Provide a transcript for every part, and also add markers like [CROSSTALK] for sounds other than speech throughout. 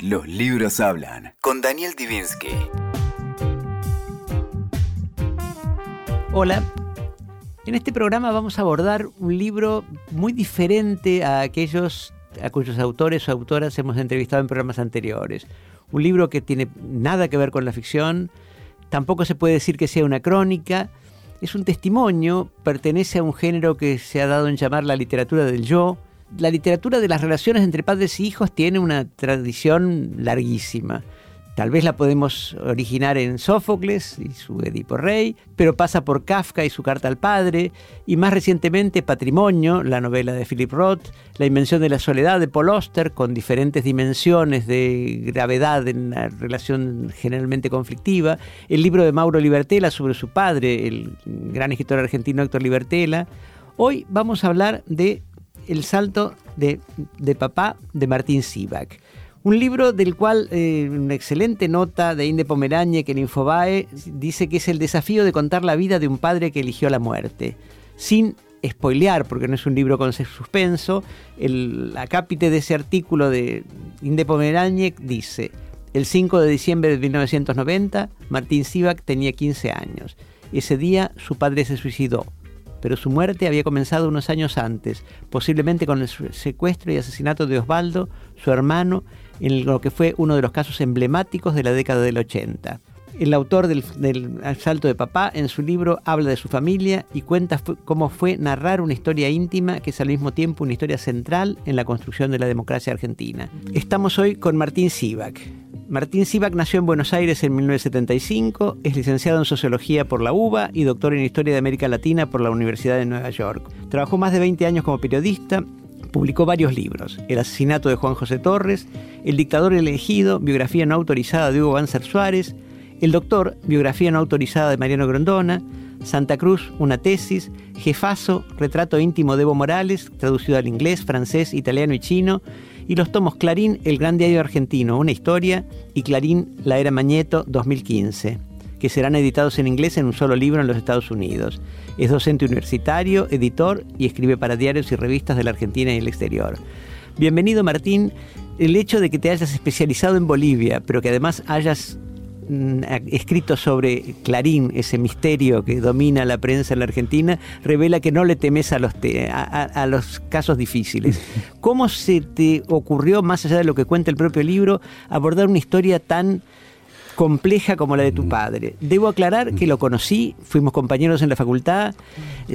Los libros hablan con Daniel Divinsky. Hola. En este programa vamos a abordar un libro muy diferente a aquellos a cuyos autores o autoras hemos entrevistado en programas anteriores. Un libro que tiene nada que ver con la ficción, tampoco se puede decir que sea una crónica, es un testimonio, pertenece a un género que se ha dado en llamar la literatura del yo. La literatura de las relaciones entre padres y hijos tiene una tradición larguísima. Tal vez la podemos originar en Sófocles y su Edipo Rey, pero pasa por Kafka y su Carta al Padre, y más recientemente Patrimonio, la novela de Philip Roth, La Invención de la Soledad de Paul Auster, con diferentes dimensiones de gravedad en la relación generalmente conflictiva, el libro de Mauro Libertela sobre su padre, el gran escritor argentino Héctor Libertela. Hoy vamos a hablar de El salto de, papá de Martín Sivak. Un libro del cual eh, una excelente nota de Inde Pomerañe que en Infobae dice que es el desafío de contar la vida de un padre que eligió la muerte. Sin spoilear, porque no es un libro con suspenso, el acápite de ese artículo de Inde Pomerañe dice, el 5 de diciembre de 1990, Martín Sivak tenía 15 años. Ese día su padre se suicidó, pero su muerte había comenzado unos años antes, posiblemente con el secuestro y asesinato de Osvaldo, su hermano, en lo que fue uno de los casos emblemáticos de la década del 80. El autor del, Asalto de Papá en su libro habla de su familia y cuenta cómo fue narrar una historia íntima que es al mismo tiempo una historia central en la construcción de la democracia argentina. Estamos hoy con Martín Sivak. Martín Sivak nació en Buenos Aires en 1975, es licenciado en Sociología por la UBA y doctor en Historia de América Latina por la Universidad de Nueva York. Trabajó más de 20 años como periodista Publicó varios libros, El asesinato de Juan José Torres, El dictador elegido, biografía no autorizada de Hugo Banzer Suárez, El doctor, biografía no autorizada de Mariano Grondona, Santa Cruz, una tesis, Jefazo, retrato íntimo de Evo Morales, traducido al inglés, francés, italiano y chino, y los tomos Clarín, El Gran Diario Argentino, una historia, y Clarín, La Era Mañeto, 2015 que serán editados en inglés en un solo libro en los Estados Unidos. Es docente universitario, editor y escribe para diarios y revistas de la Argentina y el exterior. Bienvenido Martín, el hecho de que te hayas especializado en Bolivia, pero que además hayas escrito sobre Clarín, ese misterio que domina la prensa en la Argentina, revela que no le temes a los, a los casos difíciles. [LAUGHS] ¿Cómo se te ocurrió, más allá de lo que cuenta el propio libro, abordar una historia tan compleja como la de tu mm. padre. Debo aclarar que lo conocí, fuimos compañeros en la facultad,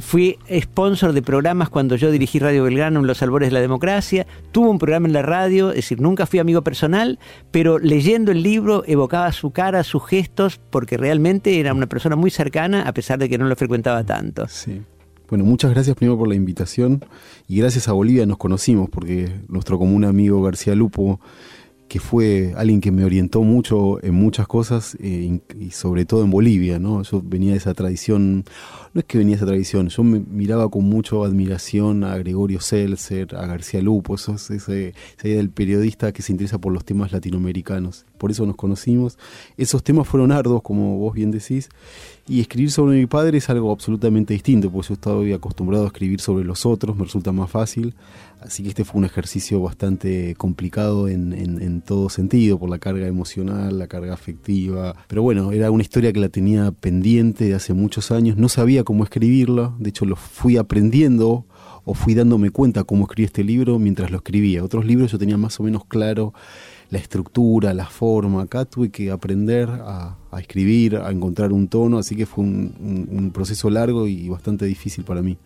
fui sponsor de programas cuando yo dirigí Radio Belgrano en los albores de la democracia, tuvo un programa en la radio, es decir, nunca fui amigo personal, pero leyendo el libro evocaba su cara, sus gestos, porque realmente era una persona muy cercana a pesar de que no lo frecuentaba tanto. Sí. Bueno, muchas gracias primero por la invitación y gracias a Bolivia nos conocimos porque nuestro común amigo García Lupo que fue alguien que me orientó mucho en muchas cosas eh, y sobre todo en Bolivia, ¿no? Yo venía de esa tradición, no es que venía esa tradición, yo me miraba con mucha admiración a Gregorio Seltzer, a García Lupo, eso es ese, esa idea del periodista que se interesa por los temas latinoamericanos. Por eso nos conocimos. Esos temas fueron arduos, como vos bien decís, y escribir sobre mi padre es algo absolutamente distinto, porque yo estaba acostumbrado a escribir sobre los otros, me resulta más fácil. Así que este fue un ejercicio bastante complicado en, en, todo sentido, por la carga emocional, la carga afectiva. Pero bueno, era una historia que la tenía pendiente de hace muchos años, no sabía cómo escribirla, de hecho lo fui aprendiendo o fui dándome cuenta cómo escribí este libro mientras lo escribía. Otros libros yo tenía más o menos claro la estructura, la forma. Acá tuve que aprender a, escribir, a encontrar un tono, así que fue un, proceso largo y bastante difícil para mí.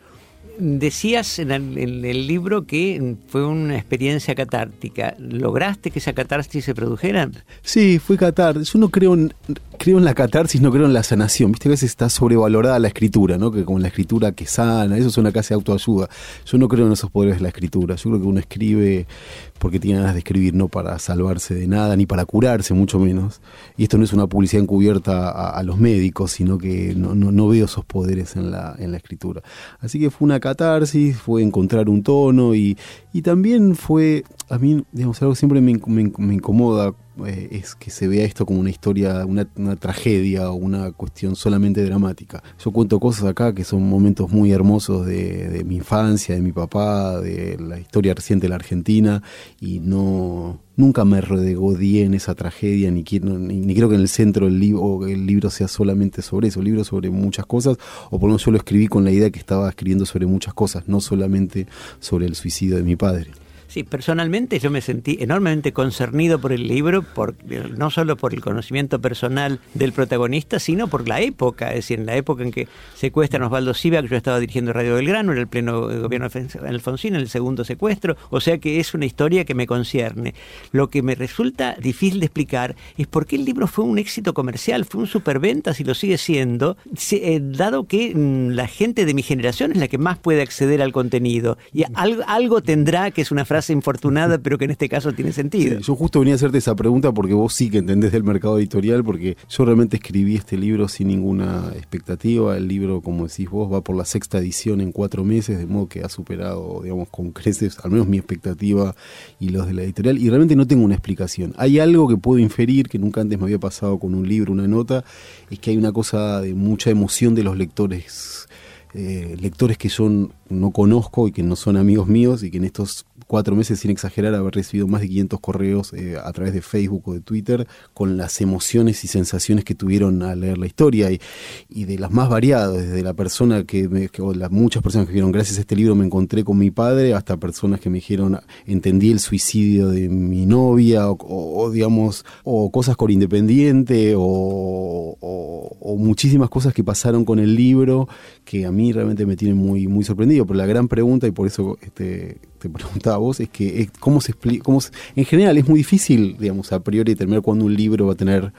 Decías en el, libro que fue una experiencia catártica. ¿Lograste que esa catarsis se produjera? Sí, fue catarsis. Yo no creo en, creo en la catarsis, no creo en la sanación. Viste, a veces está sobrevalorada la escritura, ¿no? Que como la escritura que sana, eso es una casi autoayuda. Yo no creo en esos poderes de la escritura. Yo creo que uno escribe porque tiene ganas de escribir, no para salvarse de nada, ni para curarse, mucho menos. Y esto no es una publicidad encubierta a, los médicos, sino que no, no, veo esos poderes en la, en la escritura. Así que fue una catarsis, fue encontrar un tono y, y también fue a mí, digamos, algo que siempre me, incomoda eh, es que se vea esto como una historia, una, tragedia o una cuestión solamente dramática. Yo cuento cosas acá que son momentos muy hermosos de, mi infancia, de mi papá, de la historia reciente de la Argentina y no nunca me regodí en esa tragedia ni, quiero, ni, creo que en el centro del libro el libro sea solamente sobre eso, el libro sobre muchas cosas o por lo menos yo lo escribí con la idea que estaba escribiendo sobre muchas cosas, no solamente sobre el suicidio de mi padre. Sí, personalmente yo me sentí enormemente concernido por el libro, por, no solo por el conocimiento personal del protagonista, sino por la época, es decir, en la época en que secuestran a Osvaldo Sivac, yo estaba dirigiendo Radio Belgrano, en el pleno gobierno de Alfonsín, en el segundo secuestro, o sea que es una historia que me concierne. Lo que me resulta difícil de explicar es por qué el libro fue un éxito comercial, fue un superventas y lo sigue siendo, eh, dado que mm, la gente de mi generación es la que más puede acceder al contenido. Y algo tendrá, que es una frase infortunada, [LAUGHS] pero que en este caso tiene sentido. yo justo venía a hacerte esa pregunta porque vos sí que entendés del mercado editorial, porque yo realmente escribí este libro sin ninguna expectativa. El libro, como decís vos, va por la sexta edición en cuatro meses, de modo que ha superado, digamos, con creces, al menos mi expectativa y los de la editorial. Y realmente no tengo una explicación. Hay algo que puedo inferir, que nunca antes me había pasado con un libro, una nota, es que hay una cosa de mucha emoción de los lectores. Eh, lectores que yo no conozco y que no son amigos míos y que en estos cuatro meses, sin exagerar, haber recibido más de 500 correos eh, a través de Facebook o de Twitter con las emociones y sensaciones que tuvieron al leer la historia y, de las más variadas, desde la persona que, me, o las muchas personas que dijeron, gracias a este libro me encontré con mi padre, hasta personas que me dijeron, entendí el suicidio de mi novia, o, digamos, o cosas con Independiente, o, o, muchísimas cosas que pasaron con el libro que a mí realmente me tienen muy, muy sorprendido. Pero la gran pregunta, y por eso este, te [LAUGHS] preguntaba vos, es que cómo se explica, cómo en general es muy difícil, digamos, a priori determinar cuándo un libro va a tener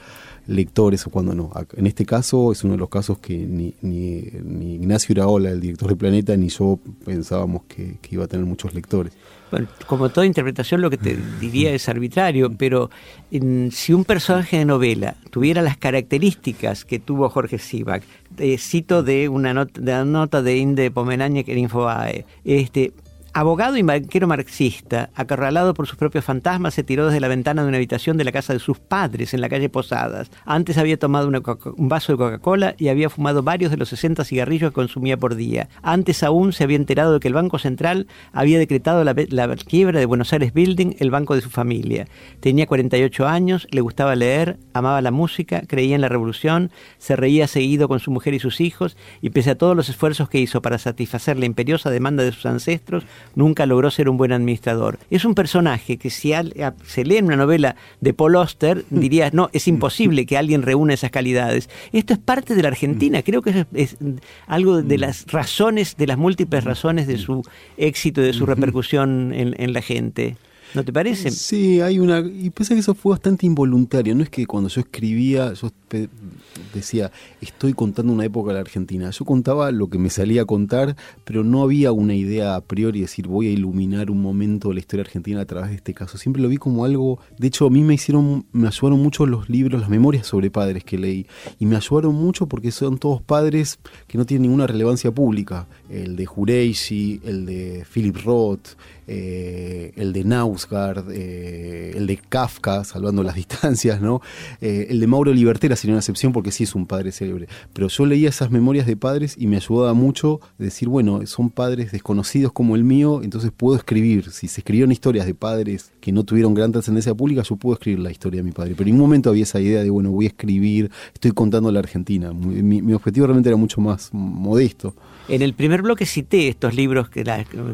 lectores o cuándo no. En este caso es uno de los casos que ni, ni, Ignacio Iraola, el director de Planeta, ni yo pensábamos que, iba a tener muchos lectores. Bueno, como toda interpretación lo que te diría es arbitrario, pero si un personaje de novela tuviera las características que tuvo Jorge Sivak, eh, cito de una nota de, una nota de Inde que era Infobae, este, Abogado y banquero marxista, acorralado por sus propios fantasmas, se tiró desde la ventana de una habitación de la casa de sus padres en la calle Posadas. Antes había tomado un vaso de Coca-Cola y había fumado varios de los 60 cigarrillos que consumía por día. Antes aún se había enterado de que el Banco Central había decretado la, la quiebra de Buenos Aires Building, el banco de su familia. Tenía 48 años, le gustaba leer, amaba la música, creía en la revolución, se reía seguido con su mujer y sus hijos y pese a todos los esfuerzos que hizo para satisfacer la imperiosa demanda de sus ancestros, nunca logró ser un buen administrador. Es un personaje que si se lee en una novela de Paul Auster, mm. dirías, no, es imposible que alguien reúna esas calidades. Esto es parte de la Argentina, mm. creo que es, algo de mm. las razones, de las múltiples razones de su éxito y de su repercusión en la gente. ¿No te parece? Sí, hay una... Y pensé que eso fue bastante involuntario. No es que cuando yo escribía, yo decía, estoy contando una época de la Argentina. Yo contaba lo que me salía a contar, pero no había una idea a priori de decir, voy a iluminar un momento de la historia argentina a través de este caso. Siempre lo vi como algo... De hecho, a mí me hicieron, me ayudaron mucho los libros, las memorias sobre padres que leí. Y me ayudaron mucho porque son todos padres que no tienen ninguna relevancia pública. El de Jureishi, el de Philip Roth, eh, el de Eh, el de Kafka, salvando las [LAUGHS] distancias, ¿no? Eh, el de Mauro Libertera sería una excepción porque sí es un padre célebre. Pero yo leía esas memorias de padres y me ayudaba mucho decir, bueno, son padres desconocidos como el mío, entonces puedo escribir. Si se escribieron historias de padres que no tuvieron gran trascendencia pública, yo puedo escribir la historia de mi padre. Pero en ningún momento había esa idea de, bueno, voy a escribir, estoy contando la Argentina. Mi, objetivo realmente era mucho más modesto. En el primer bloque cité estos libros que,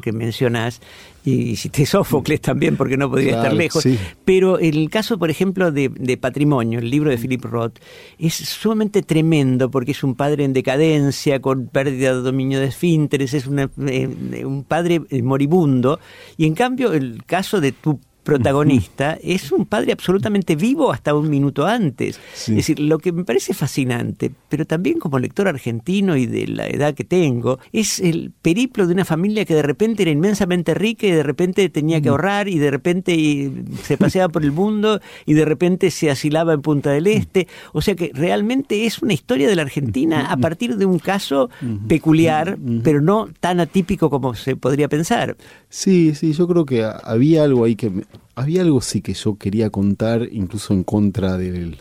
que mencionás y cité Sófocles también porque no podría estar lejos. Pero el caso, por ejemplo, de, Patrimonio, el libro de Philip Roth, es sumamente tremendo porque es un padre en decadencia, con pérdida de dominio de esfínteres, es eh, un padre moribundo. Y en cambio, el caso de tu protagonista es un padre absolutamente vivo hasta un minuto antes. Es decir, lo que me parece fascinante, pero también como lector argentino y de la edad que tengo, es el periplo de una familia que de repente era inmensamente rica y de repente tenía que ahorrar y de repente se paseaba por el mundo y de repente se asilaba en Punta del Este. O sea que realmente es una historia de la Argentina a partir de un caso peculiar, pero no tan atípico como se podría pensar. Sí, sí, yo creo que había algo ahí que había algo sí que yo quería contar, incluso en contra del,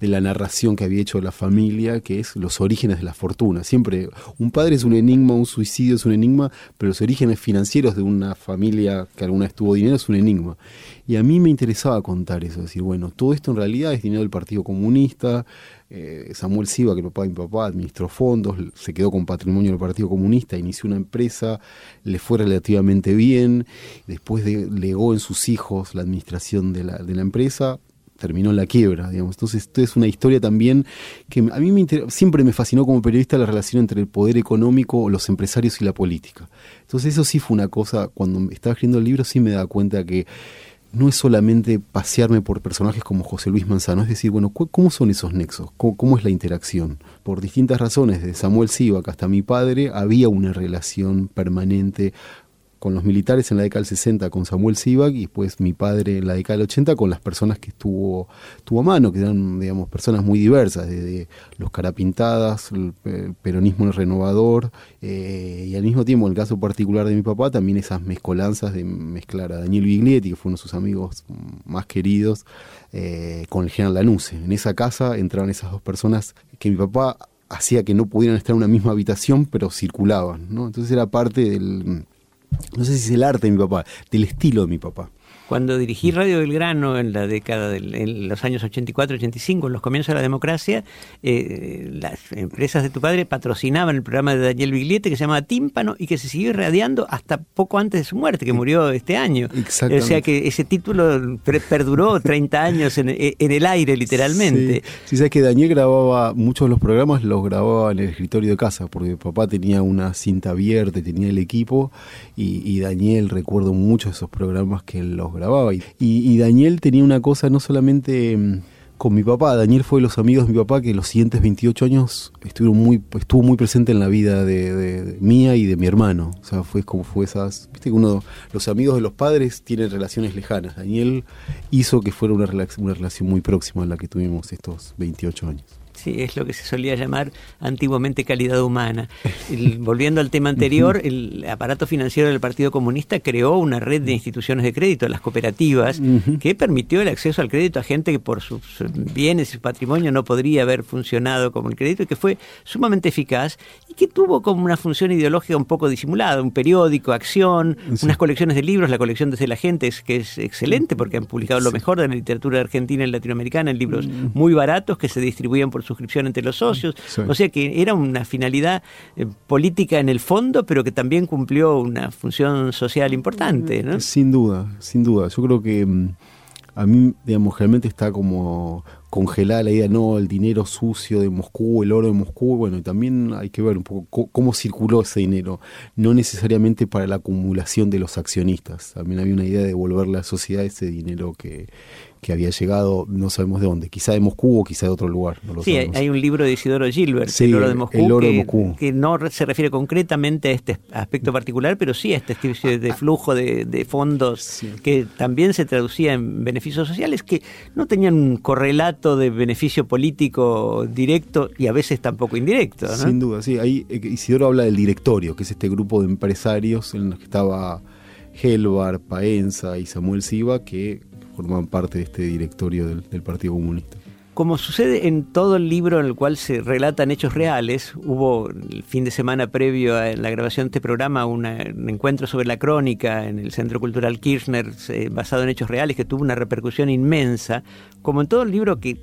de la narración que había hecho la familia, que es los orígenes de la fortuna. Siempre, un padre es un enigma, un suicidio es un enigma, pero los orígenes financieros de una familia que alguna vez tuvo dinero es un enigma. Y a mí me interesaba contar eso, decir, bueno, todo esto en realidad es dinero del Partido Comunista, eh, Samuel Siva, que el papá de mi papá administró fondos, se quedó con patrimonio del Partido Comunista, inició una empresa, le fue relativamente bien, después legó en sus hijos la administración de la, de la empresa, terminó la quiebra, digamos. Entonces, esto es una historia también que a mí me siempre me fascinó como periodista la relación entre el poder económico, los empresarios y la política. Entonces, eso sí fue una cosa, cuando estaba escribiendo el libro, sí me da cuenta que no es solamente pasearme por personajes como José Luis Manzano, es decir, bueno, ¿cómo son esos nexos? ¿Cómo, es la interacción? Por distintas razones, de Samuel Sivak hasta mi padre, había una relación permanente con los militares en la década del 60 con Samuel Sivak y después mi padre en la década del 80 con las personas que estuvo, tuvo a mano, que eran, digamos, personas muy diversas, desde los carapintadas, el, peronismo renovador, eh, y al mismo tiempo, en el caso particular de mi papá, también esas mezcolanzas de mezclar a Daniel Biglietti, que fue uno de sus amigos más queridos, eh, con el general Lanuse. En esa casa entraban esas dos personas que mi papá hacía que no pudieran estar en una misma habitación, pero circulaban. Entonces era parte del no sé si es el arte de mi papá, del estilo de mi papá. Cuando dirigí Radio Belgrano en la década de en los años 84-85, en los comienzos de la democracia, eh, las empresas de tu padre patrocinaban el programa de Daniel Bigliete que se llamaba Tímpano y que se siguió irradiando hasta poco antes de su muerte, que murió este año. O sea que ese título perduró 30 años en, el aire, literalmente. Sí. sabes que Daniel grababa muchos de los programas, los grababa en el escritorio de casa, porque papá tenía una cinta abierta, tenía el equipo, y, y Daniel recuerdo muchos de esos programas que los y, Daniel tenía una cosa no solamente mm, con mi papá, Daniel fue de los amigos de mi papá que los siguientes 28 años estuvieron muy, estuvo muy presente en la vida de, mía y de mi hermano. O sea, fue como fue esas, viste que uno, los amigos de los padres tienen relaciones lejanas. Daniel hizo que fuera una, una relación muy próxima a la que tuvimos estos 28 años. Sí, es lo que se solía llamar antiguamente calidad humana. volviendo al tema anterior, el aparato financiero del Partido Comunista creó una red de instituciones de crédito, las cooperativas, que permitió el acceso al crédito a gente que por sus bienes y su patrimonio no podría haber funcionado como el crédito y que fue sumamente eficaz que tuvo como una función ideológica un poco disimulada, un periódico, acción, unas colecciones de libros, la colección desde la gente es que es excelente porque han publicado lo mejor de la literatura argentina y latinoamericana en libros muy baratos que se distribuían por suscripción entre los socios. O sea que era una finalidad eh, política en el fondo, pero que también cumplió una función social importante. ¿no? Sin duda, sin duda. Yo creo que mm, a mí, digamos, realmente está como congelada la idea, no, el dinero sucio de Moscú, el oro de Moscú, bueno, y también hay que ver un poco cómo circuló ese dinero, no necesariamente para la acumulación de los accionistas, también había una idea de devolverle a la sociedad ese dinero que, que había llegado, no sabemos de dónde, quizá de Moscú o quizá de otro lugar. sí, hay un libro de Isidoro Gilbert, el oro de Moscú, que, no se refiere concretamente a este aspecto particular, pero sí a este especie de flujo de, fondos que también se traducía en beneficios sociales que no tenían un correlato de beneficio político directo y a veces tampoco indirecto. Sin duda, sí. Ahí eh, Isidoro habla del directorio, que es este grupo de empresarios en los que estaba Helvar, Paenza y Samuel Siva, que forman parte de este directorio del, Partido Comunista. Como sucede en todo el libro en el cual se relatan hechos reales, hubo el fin de semana previo a la grabación de este programa un encuentro sobre la crónica en el Centro Cultural Kirchner eh, basado en hechos reales que tuvo una repercusión inmensa. Como en todo el libro que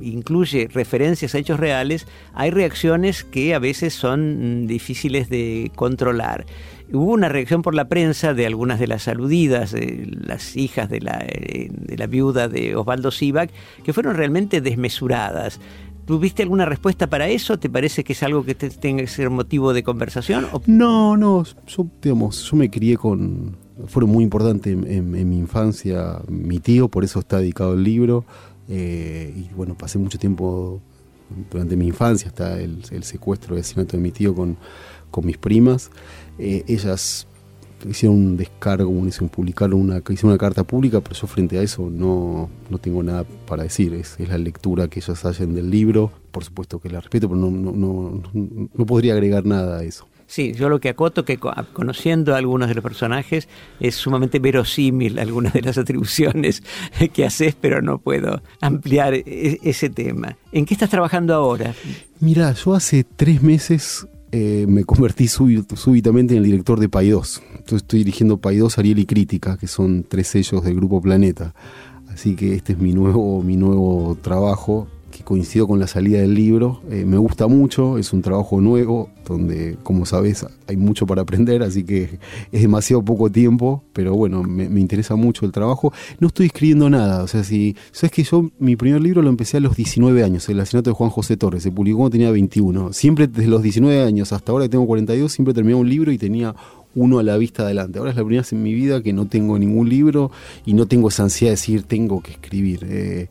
incluye referencias a hechos reales, hay reacciones que a veces son mm, difíciles de controlar. Hubo una reacción por la prensa de algunas de las aludidas, las hijas de la, eh, de la viuda de Osvaldo Sivak, que fueron realmente desmesuradas. ¿Tuviste alguna respuesta para eso? ¿Te parece que es algo que tenga que ser motivo de conversación? No, no, yo, digamos, yo me crié con, fueron muy importantes en, mi infancia. Mi tío, por eso está dedicado el libro. Eh, y bueno, pasé mucho tiempo durante mi infancia, hasta el, secuestro de asesinato de mi tío con, con mis primas. Eh, ellas hicieron un descargo, hicieron, publicaron una, hicieron una carta pública, pero yo frente a eso no, no tengo nada para decir. Es, es, la lectura que ellas hacen del libro. Por supuesto que la respeto, pero no, no, no, no podría agregar nada a eso. Sí, yo lo que acoto que conociendo a algunos de los personajes es sumamente verosímil algunas de las atribuciones [LAUGHS] que haces, pero no puedo ampliar e-, ese tema. ¿En qué estás trabajando ahora? Mira, yo hace tres meses eh, me convertí súbitamente en el director de 2. Entonces estoy dirigiendo 2, Ariel y Crítica, que son tres sellos del Grupo Planeta. Así que este es mi nuevo, mi nuevo trabajo que coincidió con la salida del libro. Eh, me gusta mucho, es un trabajo nuevo, donde, como sabes, hay mucho para aprender, así que [LAUGHS] es demasiado poco tiempo, pero bueno, me, interesa mucho el trabajo. No estoy escribiendo nada, o sea, si, sabes que yo mi primer libro lo empecé a los 19 años, El asesinato de Juan José Torres, se publicó cuando tenía 21. Siempre desde los 19 años hasta ahora que tengo 42, siempre terminaba un libro y tenía uno a la vista adelante. Ahora es la primera vez en mi vida que no tengo ningún libro y no tengo esa ansiedad de decir tengo que escribir. Eh,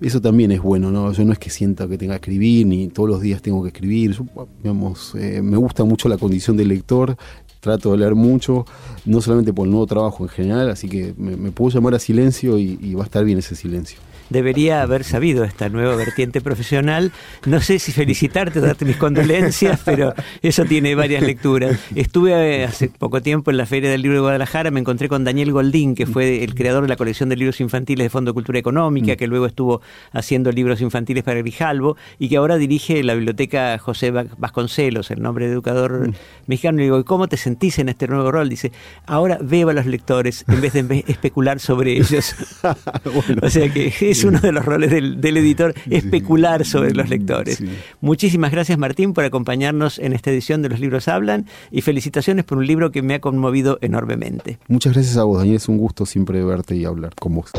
eso también es bueno, ¿no? Yo no es que sienta que tenga que escribir ni todos los días tengo que escribir. digamos, eh, me gusta mucho la condición del lector, trato de leer mucho, no solamente por el nuevo trabajo en general, así que me, puedo llamar a silencio y va a estar bien ese silencio debería haber sabido esta nueva vertiente profesional. No sé si felicitarte o darte mis condolencias, [LAUGHS] pero eso tiene varias lecturas. Estuve eh, hace poco tiempo en la Feria del Libro de Guadalajara, me encontré con Daniel Goldín, que fue el creador de la colección de libros infantiles de Fondo de Cultura Económica, mm. que luego estuvo haciendo libros infantiles para Grijalvo y que ahora dirige la biblioteca José Vasconcelos, el nombre de educador mm. mexicano. Y digo, ¿cómo te sentís en este nuevo rol? Dice, ahora veo a los lectores en vez de especular sobre ellos. [LAUGHS] o sea que es [LAUGHS] uno de los roles del, editor, [LAUGHS] especular sobre los lectores. Muchísimas gracias Martín por acompañarnos en esta edición de Los Libros Hablan y felicitaciones por un libro que me ha conmovido enormemente. Muchas gracias a vos, Daniel. Es un gusto siempre verte y hablar con vos.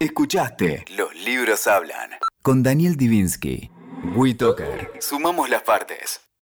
Escuchaste Los Libros Hablan con Daniel Divinsky. WeToker. Sumamos las partes.